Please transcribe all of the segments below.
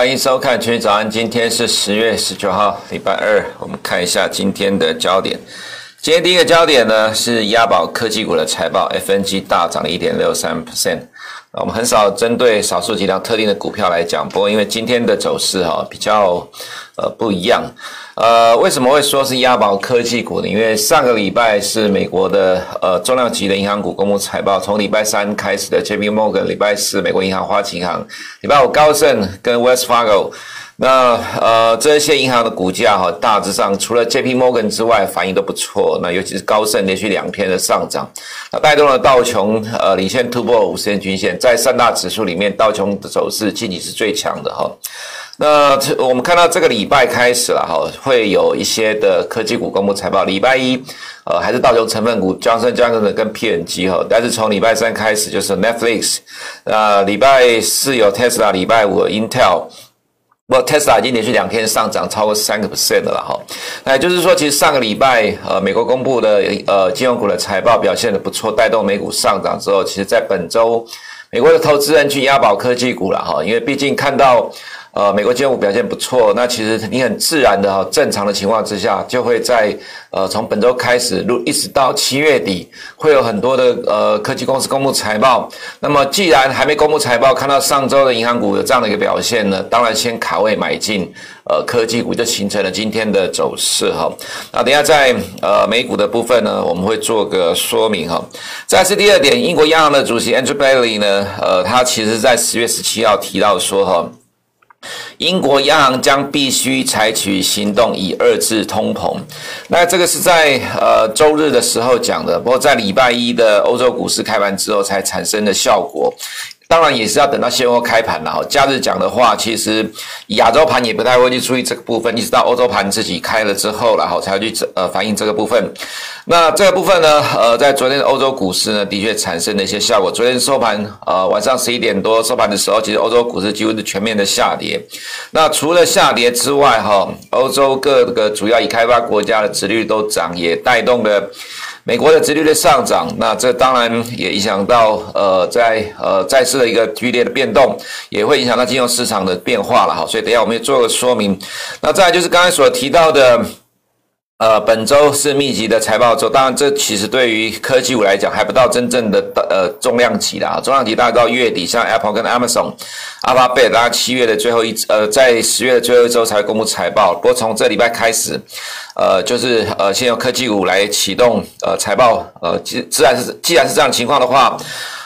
欢迎收看《全早安》，今天是十月十九号，礼拜二。我们看一下今天的焦点。今天第一个焦点呢是押宝科技股的财报，FNG 大涨一点六三 percent。我们很少针对少数几辆特定的股票来讲，不过因为今天的走势哈比较呃不一样。呃，为什么会说是押宝科技股呢？因为上个礼拜是美国的呃重量级的银行股公布财报，从礼拜三开始的 JP Morgan，礼拜四美国银行、花旗银行，礼拜五高盛跟 West Fargo 那呃这些银行的股价哈大致上除了 JP Morgan 之外反应都不错，那尤其是高盛连续两天的上涨，那带动了道琼呃领先突破五十天均线，在三大指数里面道琼的走势近期是最强的哈。那我们看到这个礼拜开始了哈，会有一些的科技股公布财报。礼拜一，呃，还是道琼成分股，强生、强生的跟 P&G 哈。但是从礼拜三开始就是 Netflix，那礼拜四有 Tesla，礼拜五有 Intel。不，Tesla 已经连续两天上涨超过三个 percent 了哈。那也就是说，其实上个礼拜呃，美国公布的呃金融股的财报表现的不错，带动美股上涨之后，其实在本周，美国的投资人去押宝科技股了哈，因为毕竟看到。呃，美国金融股表现不错，那其实你很自然的哈，正常的情况之下，就会在呃从本周开始，如一直到七月底，会有很多的呃科技公司公布财报。那么既然还没公布财报，看到上周的银行股有这样的一个表现呢，当然先卡位买进呃科技股，就形成了今天的走势哈。那等下在呃美股的部分呢，我们会做个说明哈。再是第二点，英国央行的主席 Andrew Bailey 呢，呃，他其实在十月十七号提到说哈。英国央行将必须采取行动以遏制通膨。那这个是在呃周日的时候讲的，不过在礼拜一的欧洲股市开盘之后才产生的效果。当然也是要等到现货开盘了哈。假日讲的话，其实亚洲盘也不太会去注意这个部分，一直到欧洲盘自己开了之后，然后才会去呃反映这个部分。那这个部分呢，呃，在昨天的欧洲股市呢，的确产生了一些效果。昨天收盘，呃，晚上十一点多收盘的时候，其实欧洲股市几乎是全面的下跌。那除了下跌之外，哈，欧洲各个主要已开发国家的殖率都涨，也带动了。美国的殖利率上涨，那这当然也影响到呃，在呃债市的一个剧烈的变动，也会影响到金融市场的变化了哈。所以等下我们也做个说明。那再就是刚才所提到的。呃，本周是密集的财报周，当然这其实对于科技股来讲还不到真正的呃重量级的啊，重量级大概到月底，像 Apple 跟 Amazon、Alphabet，大概七月的最后一呃，在十月的最后一周才会公布财报。不过从这礼拜开始，呃，就是呃，先由科技股来启动呃财报，呃，既自然是既然是这样情况的话。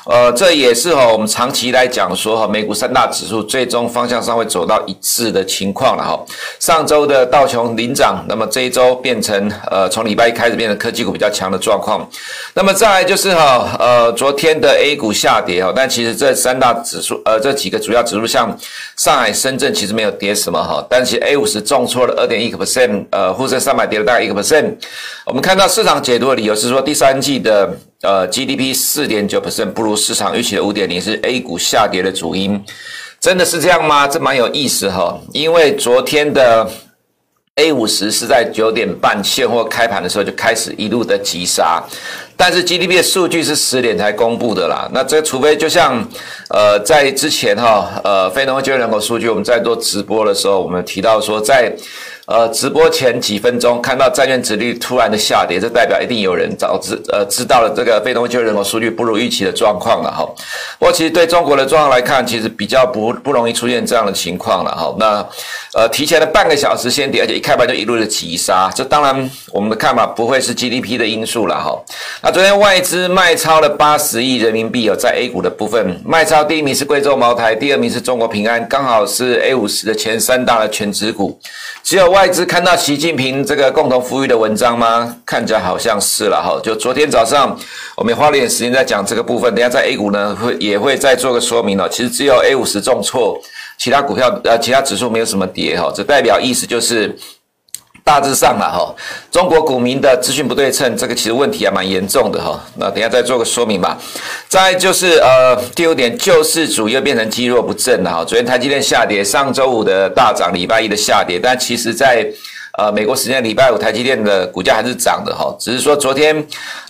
呃，这也是哈，我们长期来讲说哈，美股三大指数最终方向上会走到一致的情况了哈。上周的道琼领涨，那么这一周变成呃，从礼拜一开始变成科技股比较强的状况。那么再来就是哈，呃，昨天的 A 股下跌哈，但其实这三大指数呃，这几个主要指数像上海、深圳其实没有跌什么哈，但是 A 五十重挫了二点一个 percent，呃，沪深三百跌了大概一个 percent。我们看到市场解读的理由是说第三季的。呃，GDP 四点九 percent 不如市场预期的五点零，是 A 股下跌的主因，真的是这样吗？这蛮有意思哈，因为昨天的 A 五十是在九点半现货开盘的时候就开始一路的急杀，但是 GDP 的数据是十点才公布的啦，那这除非就像呃在之前哈，呃非农就业人口数据我们在做直播的时候，我们提到说在。呃，直播前几分钟看到债券殖利率突然的下跌，这代表一定有人早知呃知道了这个非农就业人口数据不如预期的状况了哈。不过其实对中国的状况来看，其实比较不不容易出现这样的情况了哈。那呃提前了半个小时先跌，而且一开盘就一路的急杀，这当然我们的看法不会是 GDP 的因素了哈。那昨天外资卖超了八十亿人民币，有在 A 股的部分卖超，第一名是贵州茅台，第二名是中国平安，刚好是 A 五十的前三大的全值股，只有。外资看到习近平这个共同富裕的文章吗？看起来好像是了哈。就昨天早上，我们花了点时间在讲这个部分。等下在 A 股呢，会也会再做个说明了。其实只有 A 五十重挫，其他股票呃，其他指数没有什么跌哈。这代表意思就是。大致上啦，哈，中国股民的资讯不对称，这个其实问题还蛮严重的哈。那等下再做个说明吧。再就是呃，第五点，救世主又变成积弱不振了哈。昨天台积电下跌，上周五的大涨，礼拜一的下跌，但其实在呃，美国时间礼拜五台积电的股价还是涨的哈，只是说昨天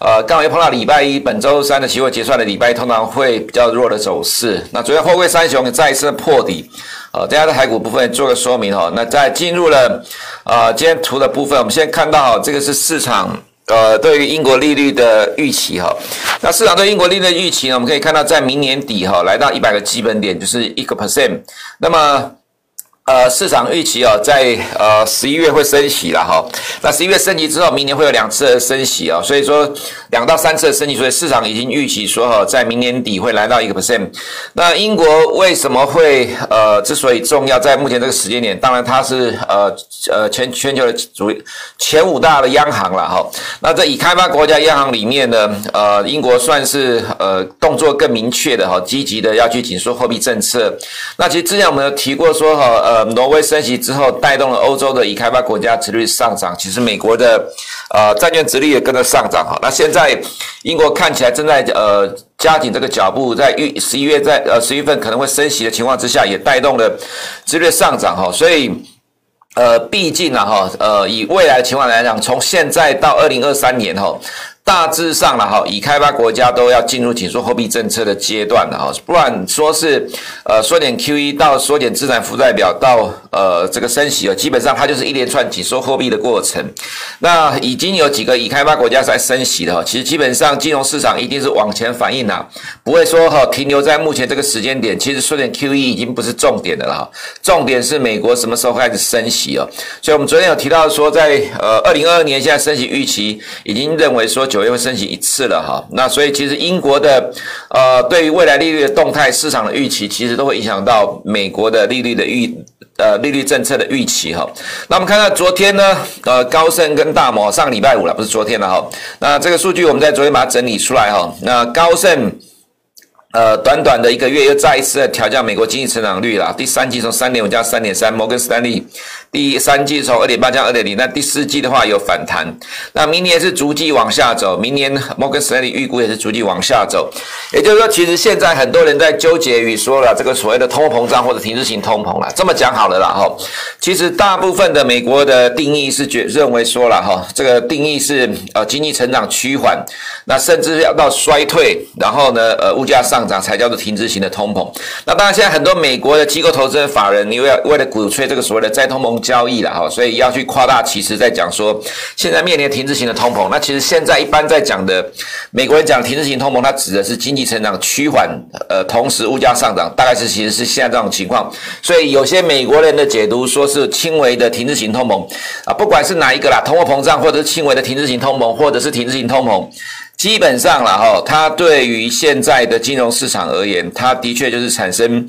呃刚好又碰到礼拜一，本周三的期货结算的礼拜一通常会比较弱的走势。那昨天货柜三雄再一次破底，呃，大家在台股部分做个说明哈。那在进入了呃今天图的部分，我们现在看到这个是市场。呃，对于英国利率的预期哈，那市场对英国利率的预期呢，我们可以看到在明年底哈，来到一百个基本点，就是一个 percent，那么。呃，市场预期哦，在呃十一月会升息了哈。那十一月升息之后，明年会有两次的升息啊，所以说两到三次的升息，所以市场已经预期说哈，在明年底会来到一个 percent。那英国为什么会呃之所以重要，在目前这个时间点，当然它是呃呃全全球的主前五大的央行了哈。那在已开发国家央行里面呢，呃，英国算是呃动作更明确的哈，积极的要去紧缩货币政策。那其实之前我们有提过说哈，呃。挪威升息之后，带动了欧洲的已开发国家殖率上涨。其实美国的呃债券殖率也跟着上涨哈。那现在英国看起来正在呃加紧这个脚步，在预十一月在呃十月份可能会升息的情况之下，也带动了殖率上涨哈。所以呃，毕竟呢哈，呃以未来的情况来讲，从现在到二零二三年哈。大致上了哈，已开发国家都要进入紧缩货币政策的阶段了哈，不管说是呃缩减 QE 到缩减资产负债表到呃这个升息哦，基本上它就是一连串紧缩货币的过程。那已经有几个已开发国家在升息了哈，其实基本上金融市场一定是往前反应呐，不会说哈停留在目前这个时间点。其实缩减 QE 已经不是重点的了哈，重点是美国什么时候开始升息哦。所以我们昨天有提到说在，在呃二零二二年现在升息预期已经认为说。九月会升息一次了哈，那所以其实英国的呃对于未来利率的动态市场的预期，其实都会影响到美国的利率的预呃利率政策的预期哈。那我们看到昨天呢，呃高盛跟大摩上个礼拜五了，不是昨天了哈。那这个数据我们在昨天把它整理出来哈。那高盛。呃，短短的一个月又再一次的调降美国经济成长率了。第三季从三点五降三点三，摩根斯坦利第三季从二点八降二点零，那第四季的话有反弹。那明年是逐季往下走，明年摩根斯坦利预估也是逐季往下走。也就是说，其实现在很多人在纠结于说了这个所谓的通货膨胀或者停滞性通膨了。这么讲好了啦哈，其实大部分的美国的定义是觉认为说了哈，这个定义是呃经济成长趋缓，那甚至要到衰退，然后呢呃物价上涨。才叫做停滞型的通膨。那当然，现在很多美国的机构投资人、法人，因为为了鼓吹这个所谓的再通膨交易了哈，所以要去夸大其词，在讲说现在面临停滞型的通膨。那其实现在一般在讲的美国人讲停滞型通膨，它指的是经济成长趋缓，呃，同时物价上涨，大概是其实是现在这种情况。所以有些美国人的解读说是轻微的停滞型通膨啊，不管是哪一个啦，通货膨胀，或者是轻微的停滞型通膨，或者是停滞型通膨。基本上了哈，它对于现在的金融市场而言，它的确就是产生。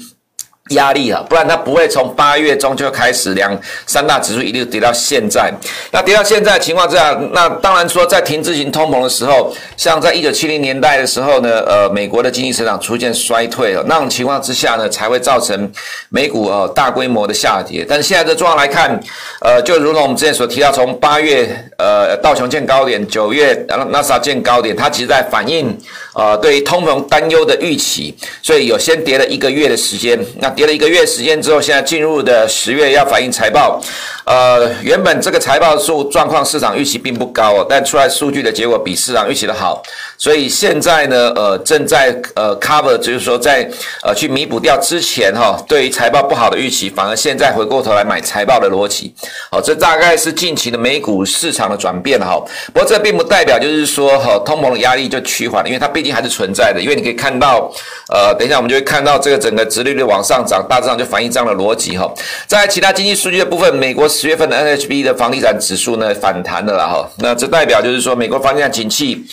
压力啊，不然它不会从八月中就开始两三大指数一路跌到现在。那跌到现在情况之下，那当然说在停滞型通膨的时候，像在一九七零年代的时候呢，呃，美国的经济成长出现衰退了，那种情况之下呢，才会造成美股呃大规模的下跌。但是现在的状况来看，呃，就如同我们之前所提到，从八月呃道琼见高点，九月纳斯达见高点，它其实在反映呃对于通膨担忧的预期，所以有先跌了一个月的时间，那。跌了一个月时间之后，现在进入的十月要反映财报。呃，原本这个财报数状况市场预期并不高，但出来数据的结果比市场预期的好，所以现在呢，呃，正在呃 cover，就是说在呃去弥补掉之前哈、对于财报不好的预期，反而现在回过头来买财报的逻辑。好、哦，这大概是近期的美股市场的转变哈。不过这并不代表就是说哈、通膨的压力就趋缓了，因为它毕竟还是存在的。因为你可以看到，呃，等一下我们就会看到这个整个殖利率往上涨，大致上就反映这样的逻辑哈。在其他经济数据的部分，美国。十月份的 NHB 的房地产指数呢反弹的了哈，那这代表就是说美国房地产景气，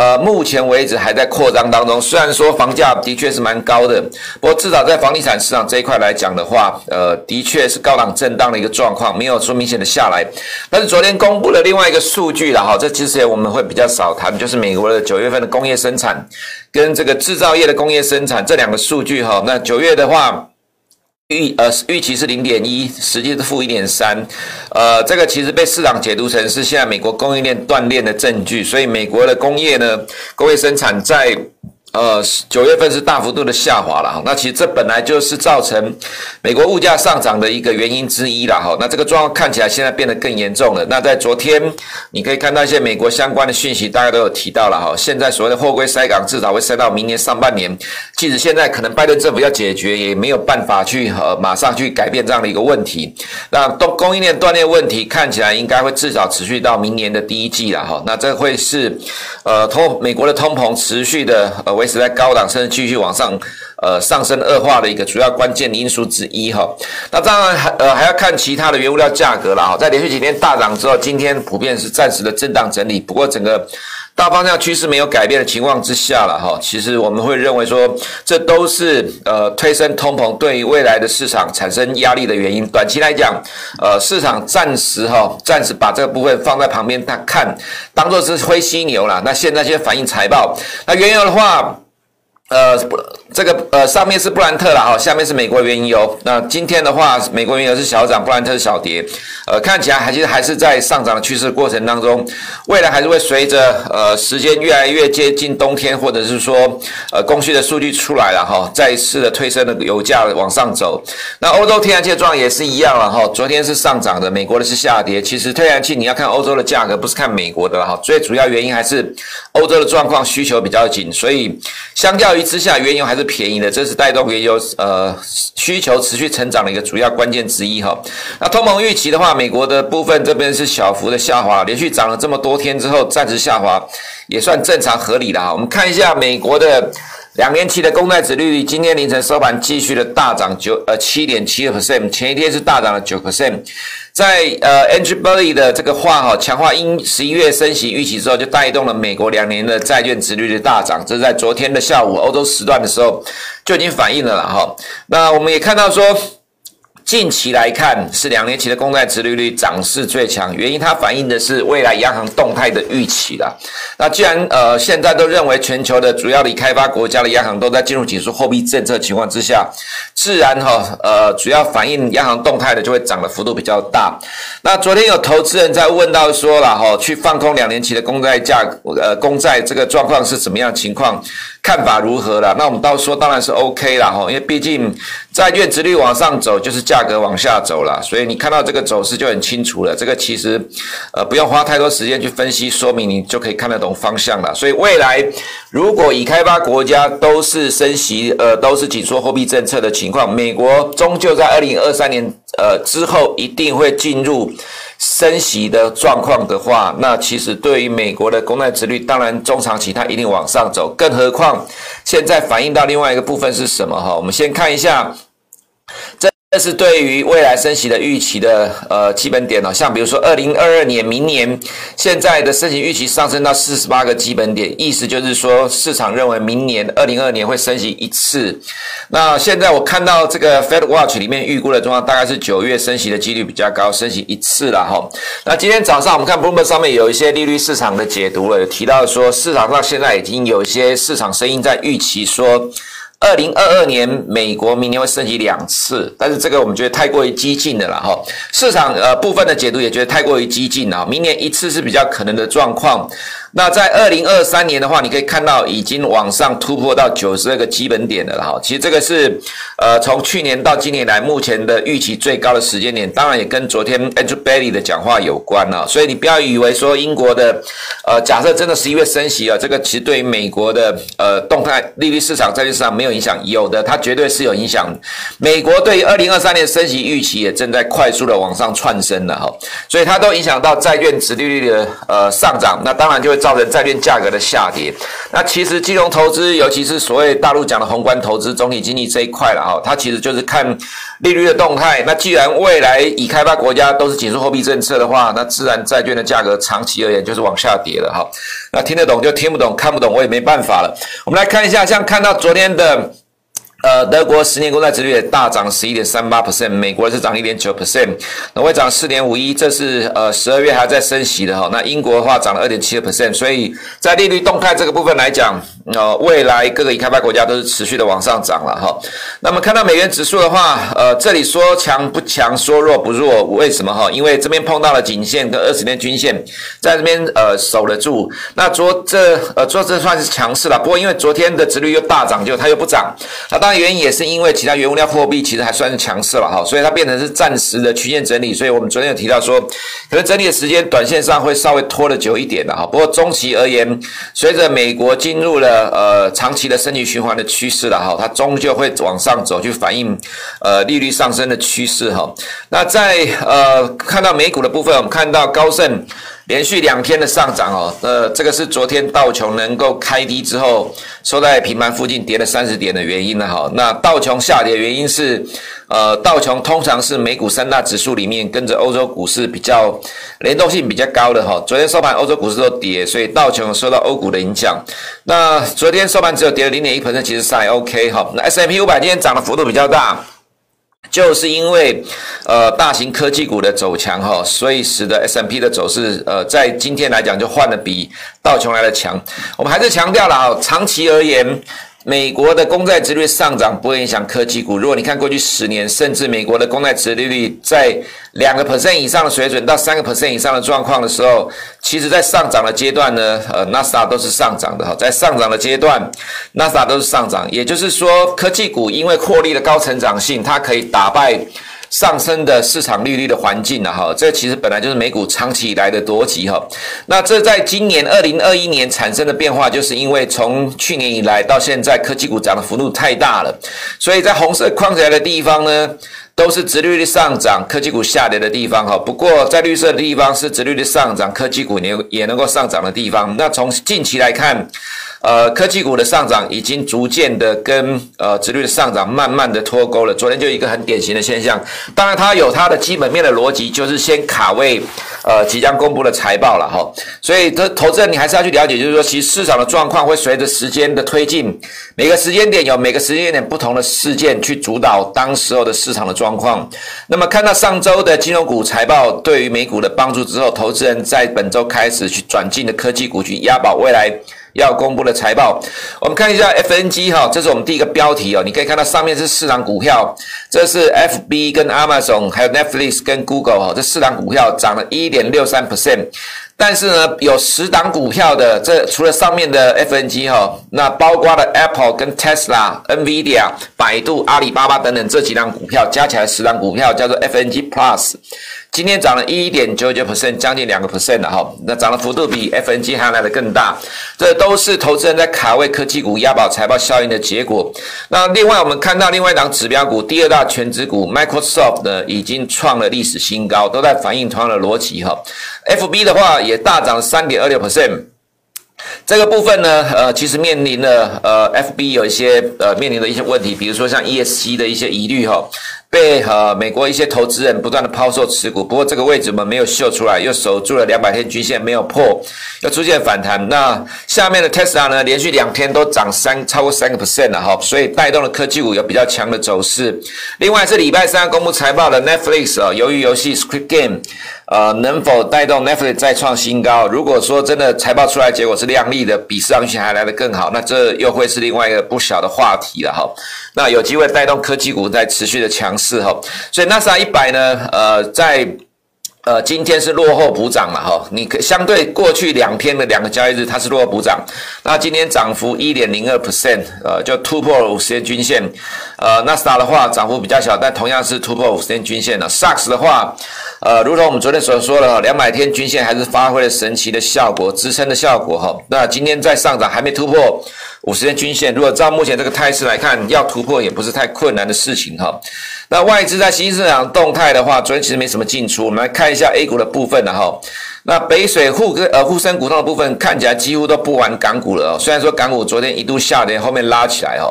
呃，目前为止还在扩张当中。虽然说房价的确是蛮高的，不过至少在房地产市场这一块来讲的话，呃，的确是高档震荡的一个状况，没有说明显的下来。但是昨天公布了另外一个数据了哈，这其实我们会比较少谈，就是美国的九月份的工业生产跟这个制造业的工业生产这两个数据哈。那九月的话。预呃预期是零点一，实际是负一点三，呃，这个其实被市场解读成是现在美国供应链断裂的证据，所以美国的工业呢，工业生产在呃，九月份是大幅度的下滑了哈，那其实这本来就是造成美国物价上涨的一个原因之一了哈。那这个状况看起来现在变得更严重了。那在昨天，你可以看到一些美国相关的讯息，大家都有提到了哈。现在所谓的货柜塞港，至少会塞到明年上半年。即使现在可能拜登政府要解决，也没有办法去呃马上去改变这样的一个问题。那供供应链断裂问题看起来应该会至少持续到明年的第一季了哈。那这会是呃通美国的通膨持续的呃。维持在高档，甚至继续往上，呃，上升恶化的一个主要关键因素之一哈。那当然还呃还要看其他的原物料价格了哈。在连续几天大涨之后，今天普遍是暂时的震荡整理。不过整个大方向趋势没有改变的情况之下了哈，其实我们会认为说，这都是呃推升通膨对于未来的市场产生压力的原因。短期来讲，呃，市场暂时哈暂时把这个部分放在旁边，它看当做是灰犀牛啦。那现在先反映财报，那原油的话。呃，这个呃，上面是布兰特了哈，下面是美国原油。那今天的话，美国原油是小涨，布兰特是小跌。呃，看起来还其实还是在上涨的趋势过程当中，未来还是会随着呃时间越来越接近冬天，或者是说呃供需的数据出来了哈，再一次的推升的油价往上走。那欧洲天然气的状况也是一样了哈，昨天是上涨的，美国的是下跌。其实天然气你要看欧洲的价格，不是看美国的哈，最主要原因还是欧洲的状况需求比较紧，所以相较于。之下，原油还是便宜的，这是带动原油呃需求持续成长的一个主要关键之一哈。那通膨预期的话，美国的部分这边是小幅的下滑，连续涨了这么多天之后暂时下滑，也算正常合理的哈。我们看一下美国的。两年期的公债殖利率今天凌晨收盘继续的大涨九呃七点七二 percent，前一天是大涨了九 percent，在呃 Angie Bailey 的这个话哈强化因十一月升息预期之后，就带动了美国两年的债券殖率的大涨，这是在昨天的下午欧洲时段的时候就已经反映了了哈。那我们也看到说。近期来看，是两年期的公债殖利率涨势最强，原因它反映的是未来央行动态的预期啦。那既然呃现在都认为全球的主要的开发国家的央行都在进入紧缩货币政策情况之下，自然哈呃主要反映央行动态的就会涨的幅度比较大。那昨天有投资人在问到说了哈，去放空两年期的公债价呃公债这个状况是怎么样情况？看法如何了？那我们到说当然是 OK 了哈，因为毕竟债券殖率往上走，就是价格往下走了，所以你看到这个走势就很清楚了。这个其实呃不用花太多时间去分析说明，你就可以看得懂方向了。所以未来如果已开发国家都是升息，呃都是紧缩货币政策的情况，美国终究在二零二三年呃之后一定会进入。升息的状况的话，那其实对于美国的公债殖率，当然中长期它一定往上走，更何况现在反映到另外一个部分是什么哈？我们先看一下这。这是对于未来升息的预期的呃基本点哦，像比如说二零二二年明年现在的升息预期上升到四十八个基本点，意思就是说市场认为明年二零二二年会升息一次。那现在我看到这个 Fed Watch 里面预估的状况大概是九月升息的几率比较高，升息一次了哈。那今天早上我们看 Bloomberg 上面有一些利率市场的解读了，有提到说市场上现在已经有一些市场声音在预期说。二零二二年，美国明年会升级两次，但是这个我们觉得太过于激进的了哈。市场呃部分的解读也觉得太过于激进了，明年一次是比较可能的状况。那在二零二三年的话，你可以看到已经往上突破到九十二个基本点了哈。其实这个是呃从去年到今年来目前的预期最高的时间点，当然也跟昨天 Andrew b a i l y 的讲话有关了。所以你不要以为说英国的呃假设真的十一月升息啊，这个其实对于美国的呃动态利率市场、债券市场没有影响，有的它绝对是有影响。美国对于二零二三年升息预期也正在快速的往上窜升了哈，所以它都影响到债券殖利率的呃上涨，那当然就会。造成债券价格的下跌。那其实金融投资，尤其是所谓大陆讲的宏观投资、总体经济这一块了哈，它其实就是看利率的动态。那既然未来已开发国家都是紧缩货币政策的话，那自然债券的价格长期而言就是往下跌了哈。那听得懂就听不懂，看不懂我也没办法了。我们来看一下，像看到昨天的。呃，德国十年公债殖率也大涨十一点三八 percent，美国是涨一点九 percent，挪威涨四点五一，这是呃十二月还在升息的哈。那英国的话涨了二点七个 percent，所以在利率动态这个部分来讲，呃，未来各个已开发国家都是持续的往上涨了哈。那么看到美元指数的话，呃，这里说强不强，说弱不弱，为什么哈？因为这边碰到了颈线跟二十天均线，在这边呃守得住。那昨这呃昨这算是强势了，不过因为昨天的殖率又大涨，就它又不涨。那当然原因也是因为其他原物料货币其实还算是强势了哈，所以它变成是暂时的区间整理。所以我们昨天有提到说，可能整理的时间短线上会稍微拖得久一点的哈。不过中期而言，随着美国进入了呃长期的升级循环的趋势了哈，它终究会往上走，去反映呃利率上升的趋势哈。那在呃看到美股的部分，我们看到高盛。连续两天的上涨哦，呃，这个是昨天道琼能够开低之后收在平盘附近跌了三十点的原因了哈。那道琼下跌的原因是，呃，道琼通常是美股三大指数里面跟着欧洲股市比较联动性比较高的哈。昨天收盘欧洲股市都跌，所以道琼受到欧股的影响。那昨天收盘只有跌了零点一其实是还 OK 哈。那 S M P 五百今天涨的幅度比较大。就是因为，呃，大型科技股的走强哈，所以使得 S M P 的走势，呃，在今天来讲就换的比道琼来的强。我们还是强调了啊，长期而言。美国的公债殖率上涨不会影响科技股。如果你看过去十年，甚至美国的公债殖利率在两个 percent 以上的水准到三个 percent 以上的状况的时候，其实在上涨的阶段呢，呃，纳斯达都是上涨的哈，在上涨的阶段，纳斯达都是上涨。也就是说，科技股因为获利的高成长性，它可以打败。上升的市场利率的环境了哈，这其实本来就是美股长期以来的逻辑哈。那这在今年二零二一年产生的变化，就是因为从去年以来到现在，科技股涨的幅度太大了，所以在红色框起来的地方呢，都是殖利率上涨、科技股下跌的地方哈。不过在绿色的地方是殖利率上涨、科技股也也能够上涨的地方。那从近期来看。呃，科技股的上涨已经逐渐的跟呃殖率的上涨慢慢的脱钩了。昨天就一个很典型的现象，当然它有它的基本面的逻辑，就是先卡位呃即将公布的财报了哈。所以这投资人你还是要去了解，就是说其实市场的状况会随着时间的推进，每个时间点有每个时间点不同的事件去主导当时候的市场的状况。那么看到上周的金融股财报对于美股的帮助之后，投资人在本周开始去转进的科技股去押宝未来。要公布的财报，我们看一下 FNG 哈，这是我们第一个标题哦。你可以看到上面是四档股票，这是 FB 跟 Amazon，还有 Netflix 跟 Google 哈，这四档股票涨了一点六三 percent。但是呢，有十档股票的，这除了上面的 FNG 哈，那包括了 Apple 跟 Tesla、NVIDIA、百度、阿里巴巴等等这几档股票，加起来十档股票叫做 FNG Plus。今天涨了一点九九 percent，将近两个 percent 了哈，那涨的幅度比 FNG 还来的更大，这都是投资人在卡位科技股押宝财报效应的结果。那另外我们看到另外一档指标股，第二大权值股 Microsoft 呢，已经创了历史新高，都在反映同样的逻辑哈。FB 的话也大涨三点二六 percent。这个部分呢，呃，其实面临了呃，FB 有一些呃面临的一些问题，比如说像 ESG 的一些疑虑哈，被呃美国一些投资人不断的抛售持股，不过这个位置我们没有秀出来，又守住了两百天均线没有破，又出现反弹。那下面的 Tesla 呢，连续两天都涨三超过三个 percent 了哈，所以带动了科技股有比较强的走势。另外是礼拜三公布财报的 Netflix 啊，由于游戏 Squid Game。呃，能否带动 Netflix 再创新高？如果说真的财报出来结果是亮丽的，比市场预期还来得更好，那这又会是另外一个不小的话题了哈。那有机会带动科技股在持续的强势哈。所以纳斯达一百呢，呃，在呃今天是落后补涨了哈。你可相对过去两天的两个交易日，它是落后补涨。那今天涨幅一点零二 percent，呃，就突破了五十天均线。呃，纳斯达的话涨幅比较小，但同样是突破五十天均线了。SAX 的话。呃，如同我们昨天所说的，两百天均线还是发挥了神奇的效果，支撑的效果哈。那今天在上涨，还没突破五十天均线。如果照目前这个态势来看，要突破也不是太困难的事情哈。那外资在新市场动态的话，昨天其实没什么进出。我们来看一下 A 股的部分了哈。那北水沪跟呃沪深股通的部分看起来几乎都不玩港股了哦。虽然说港股昨天一度下跌，后面拉起来哦。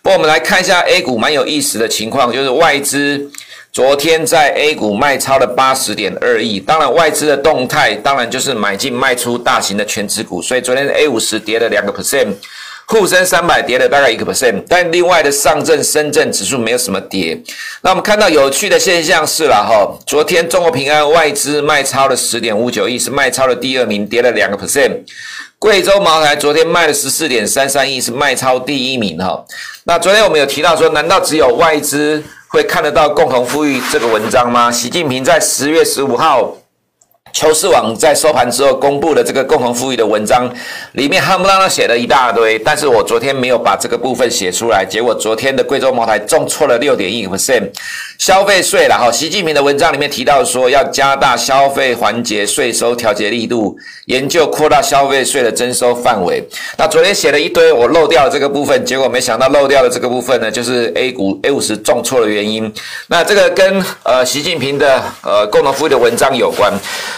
不过我们来看一下 A 股蛮有意思的情况，就是外资。昨天在 A 股卖超了八十点二亿，当然外资的动态，当然就是买进卖出大型的全值股，所以昨天 A 五十跌了两个 percent，沪深三百跌了大概一个 percent，但另外的上证、深圳指数没有什么跌。那我们看到有趣的现象是了哈，昨天中国平安外资卖超了十点五九亿，是卖超的第二名，跌了两个 percent。贵州茅台昨天卖了十四点三三亿，是卖超第一名哈。那昨天我们有提到说，难道只有外资会看得到共同富裕这个文章吗？习近平在十月十五号。求是网在收盘之后公布的这个共同富裕的文章，里面夯不啷当写了一大堆，但是我昨天没有把这个部分写出来，结果昨天的贵州茅台重挫了六点一 percent，消费税了哈，习近平的文章里面提到说要加大消费环节税收调节力度，研究扩大消费税的征收范围。那昨天写了一堆，我漏掉了这个部分，结果没想到漏掉的这个部分呢，就是 A 股 A 五十重挫的原因。那这个跟呃习近平的呃共同富裕的文章有关。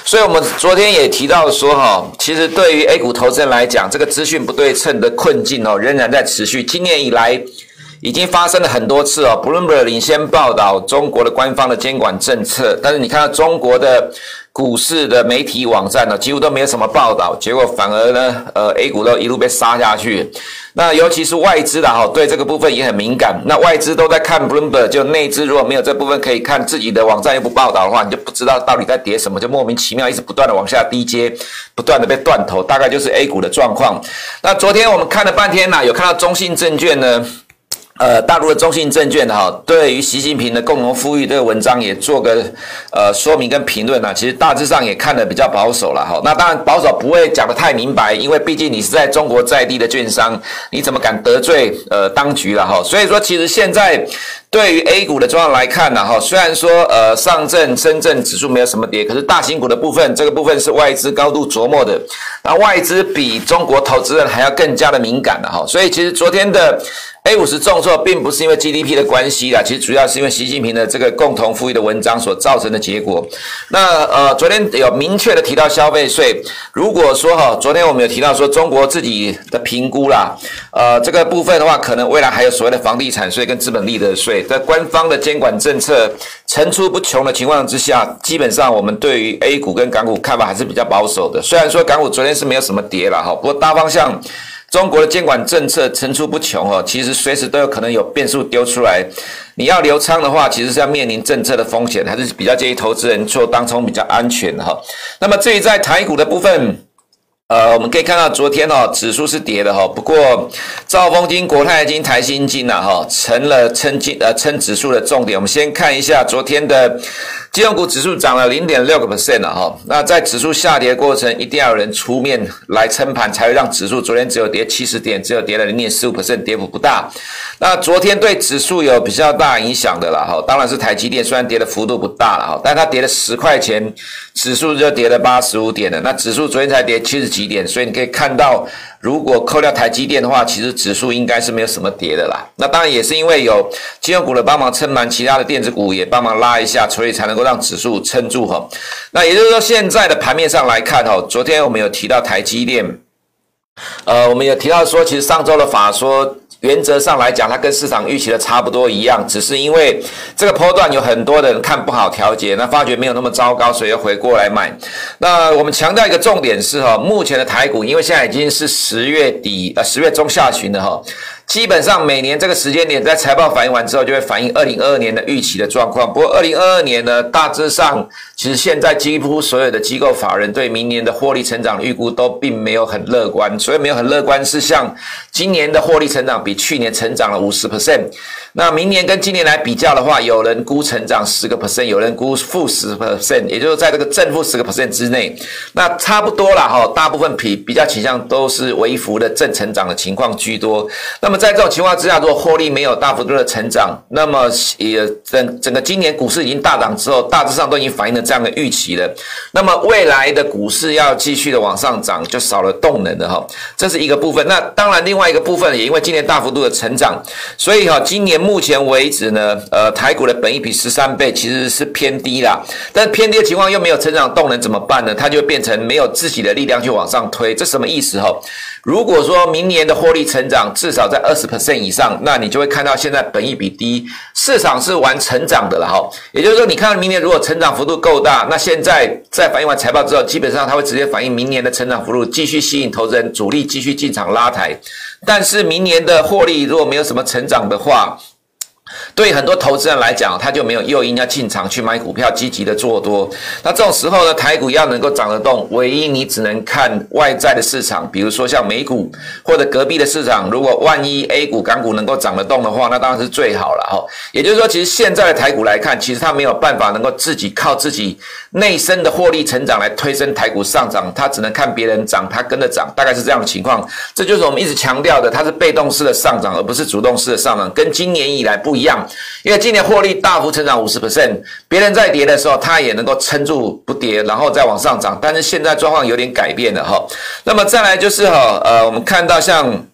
所以，我们昨天也提到说，哈，其实对于 A 股投资人来讲，这个资讯不对称的困境哦，仍然在持续。今年以来，已经发生了很多次哦。Bloomberg 领先报道中国的官方的监管政策，但是你看到中国的。股市的媒体网站呢，几乎都没有什么报道，结果反而呢，呃，A 股都一路被杀下去。那尤其是外资的哈，对这个部分也很敏感。那外资都在看 Bloomberg，就内资如果没有这部分可以看，自己的网站又不报道的话，你就不知道到底在跌什么，就莫名其妙一直不断的往下低接，不断的被断头，大概就是 A 股的状况。那昨天我们看了半天呐，有看到中信证券呢。呃，大陆的中信证券哈，对于习近平的共同富裕这个文章也做个呃说明跟评论啊，其实大致上也看得比较保守了哈。那当然保守不会讲得太明白，因为毕竟你是在中国在地的券商，你怎么敢得罪呃当局了哈？所以说，其实现在对于 A 股的状况来看呢哈，虽然说呃上证、深圳指数没有什么跌，可是大型股的部分，这个部分是外资高度琢磨的，那外资比中国投资人还要更加的敏感了哈。所以其实昨天的。A 五十重挫，并不是因为 GDP 的关系啦，其实主要是因为习近平的这个共同富裕的文章所造成的结果。那呃，昨天有明确的提到消费税，如果说哈，昨天我们有提到说中国自己的评估啦，呃，这个部分的话，可能未来还有所谓的房地产税跟资本利得税，在官方的监管政策层出不穷的情况之下，基本上我们对于 A 股跟港股看法还是比较保守的。虽然说港股昨天是没有什么跌了哈，不过大方向。中国的监管政策层出不穷哦，其实随时都有可能有变数丢出来。你要留仓的话，其实是要面临政策的风险，还是比较建议投资人做当冲比较安全哈。那么至于在台股的部分。呃，我们可以看到昨天哦，指数是跌的哈，不过兆丰金、国泰金、台新金呐哈，成了撑金呃撑指数的重点。我们先看一下昨天的金融股指数涨了零点六个 percent 了哈。那在指数下跌过程，一定要有人出面来撑盘，才会让指数昨天只有跌七十点，只有跌了零点四五 percent，跌幅不大。那昨天对指数有比较大影响的啦哈，当然是台积电，虽然跌的幅度不大了哈，但它跌了十块钱，指数就跌了八十五点了。那指数昨天才跌七十几点，所以你可以看到，如果扣掉台积电的话，其实指数应该是没有什么跌的啦。那当然也是因为有金融股的帮忙撑满，其他的电子股也帮忙拉一下，所以才能够让指数撑住哈。那也就是说，现在的盘面上来看哈，昨天我们有提到台积电，呃，我们有提到说，其实上周的法说。原则上来讲，它跟市场预期的差不多一样，只是因为这个波段有很多人看不好调节，那发觉没有那么糟糕，所以又回过来买。那我们强调一个重点是哈，目前的台股，因为现在已经是十月底呃十月中下旬了哈。基本上每年这个时间点，在财报反映完之后，就会反映二零二二年的预期的状况。不过二零二二年呢，大致上其实现在几乎所有的机构法人对明年的获利成长预估都并没有很乐观。所以没有很乐观，是像今年的获利成长比去年成长了五十 percent。那明年跟今年来比较的话，有人估成长十个 percent，有人估负十 percent，也就是在这个正负十个 percent 之内。那差不多了哈，大部分比比较倾向都是微幅的正成长的情况居多。那么在这种情况之下，如果获利没有大幅度的成长，那么也整整个今年股市已经大涨之后，大致上都已经反映了这样的预期了。那么未来的股市要继续的往上涨，就少了动能的哈，这是一个部分。那当然另外一个部分也因为今年大幅度的成长，所以哈，今年。目前为止呢，呃，台股的本益比十三倍其实是偏低啦，但偏低的情况又没有成长动能怎么办呢？它就变成没有自己的力量去往上推，这什么意思哈？如果说明年的获利成长至少在二十 percent 以上，那你就会看到现在本益比低，市场是玩成长的了哈。也就是说，你看到明年如果成长幅度够大，那现在在反映完财报之后，基本上它会直接反映明年的成长幅度，继续吸引投资人主力继续进场拉抬。但是明年的获利如果没有什么成长的话，对很多投资人来讲，他就没有诱因要进场去买股票，积极的做多。那这种时候呢，台股要能够涨得动，唯一你只能看外在的市场，比如说像美股或者隔壁的市场。如果万一 A 股、港股能够涨得动的话，那当然是最好了哈。也就是说，其实现在的台股来看，其实它没有办法能够自己靠自己内生的获利成长来推升台股上涨，它只能看别人涨，它跟着涨，大概是这样的情况。这就是我们一直强调的，它是被动式的上涨，而不是主动式的上涨，跟今年以来不一样。因为今年获利大幅成长五十 percent，别人在跌的时候，它也能够撑住不跌，然后再往上涨。但是现在状况有点改变了哈。那么再来就是哈，呃，我们看到像。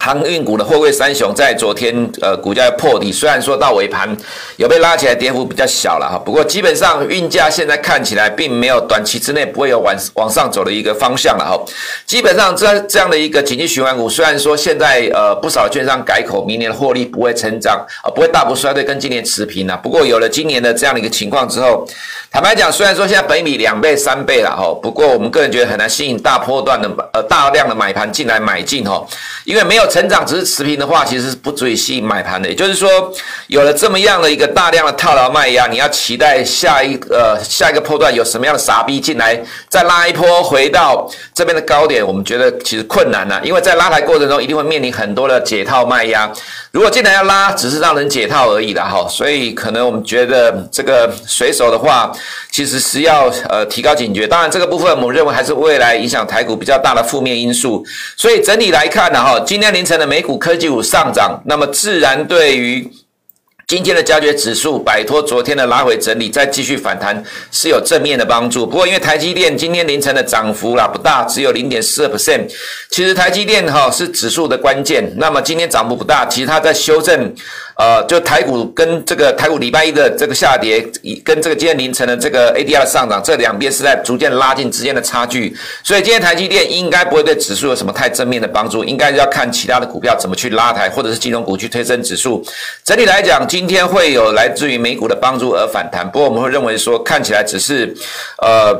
航运股的货柜三雄在昨天呃股价破底，虽然说到尾盘有被拉起来，跌幅比较小了哈，不过基本上运价现在看起来并没有短期之内不会有往往上走的一个方向了哈。基本上这这样的一个景气循环股，虽然说现在呃不少券商改口，明年的获利不会成长啊，不会大幅衰退，跟今年持平了。不过有了今年的这样的一个情况之后，坦白讲，虽然说现在本米两倍三倍了哈，不过我们个人觉得很难吸引大波段的大量的买盘进来买进哈，因为没有。成长只是持平的话，其实是不足以吸引买盘的。也就是说，有了这么样的一个大量的套牢卖压，你要期待下一呃下一个波段有什么样的傻逼进来，再拉一波回到这边的高点，我们觉得其实困难了，因为在拉抬过程中一定会面临很多的解套卖压。如果进来要拉，只是让人解套而已了哈。所以可能我们觉得这个水手的话，其实是要呃提高警觉。当然，这个部分我们认为还是未来影响台股比较大的负面因素。所以整体来看呢哈，今天凌晨的美股科技股上涨，那么自然对于。今天的加权指数摆脱昨天的拉回整理，再继续反弹是有正面的帮助。不过，因为台积电今天凌晨的涨幅啦不大，只有零点四二 percent。其实台积电哈是指数的关键。那么今天涨幅不大，其实它在修正。呃，就台股跟这个台股礼拜一的这个下跌，跟这个今天凌晨的这个 ADR 的上涨，这两边是在逐渐拉近之间的差距。所以今天台积电应该不会对指数有什么太正面的帮助，应该要看其他的股票怎么去拉抬，或者是金融股去推升指数。整体来讲，今天会有来自于美股的帮助而反弹，不过我们会认为说，看起来只是呃。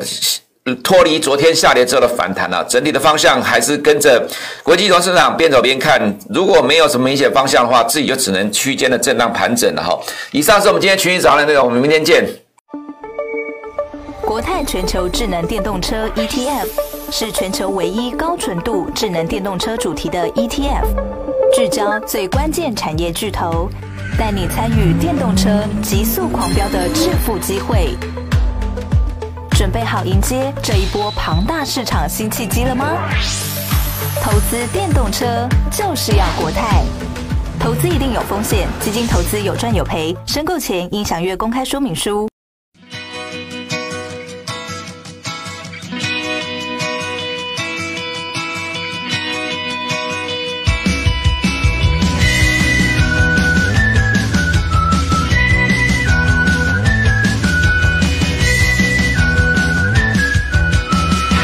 脱离昨天下跌之后的反弹啊，整体的方向还是跟着国际金融市场边走边看。如果没有什么明显方向的话，自己就只能区间的震荡盘整了哈。以上是我们今天群益早上的内容，我们明天见。国泰全球智能电动车 ETF 是全球唯一高纯度智能电动车主题的 ETF，聚焦最关键产业巨头，带你参与电动车急速狂飙的致富机会。准备好迎接这一波庞大市场新契机了吗？投资电动车就是要国泰。投资一定有风险，基金投资有赚有赔，申购前应详阅公开说明书。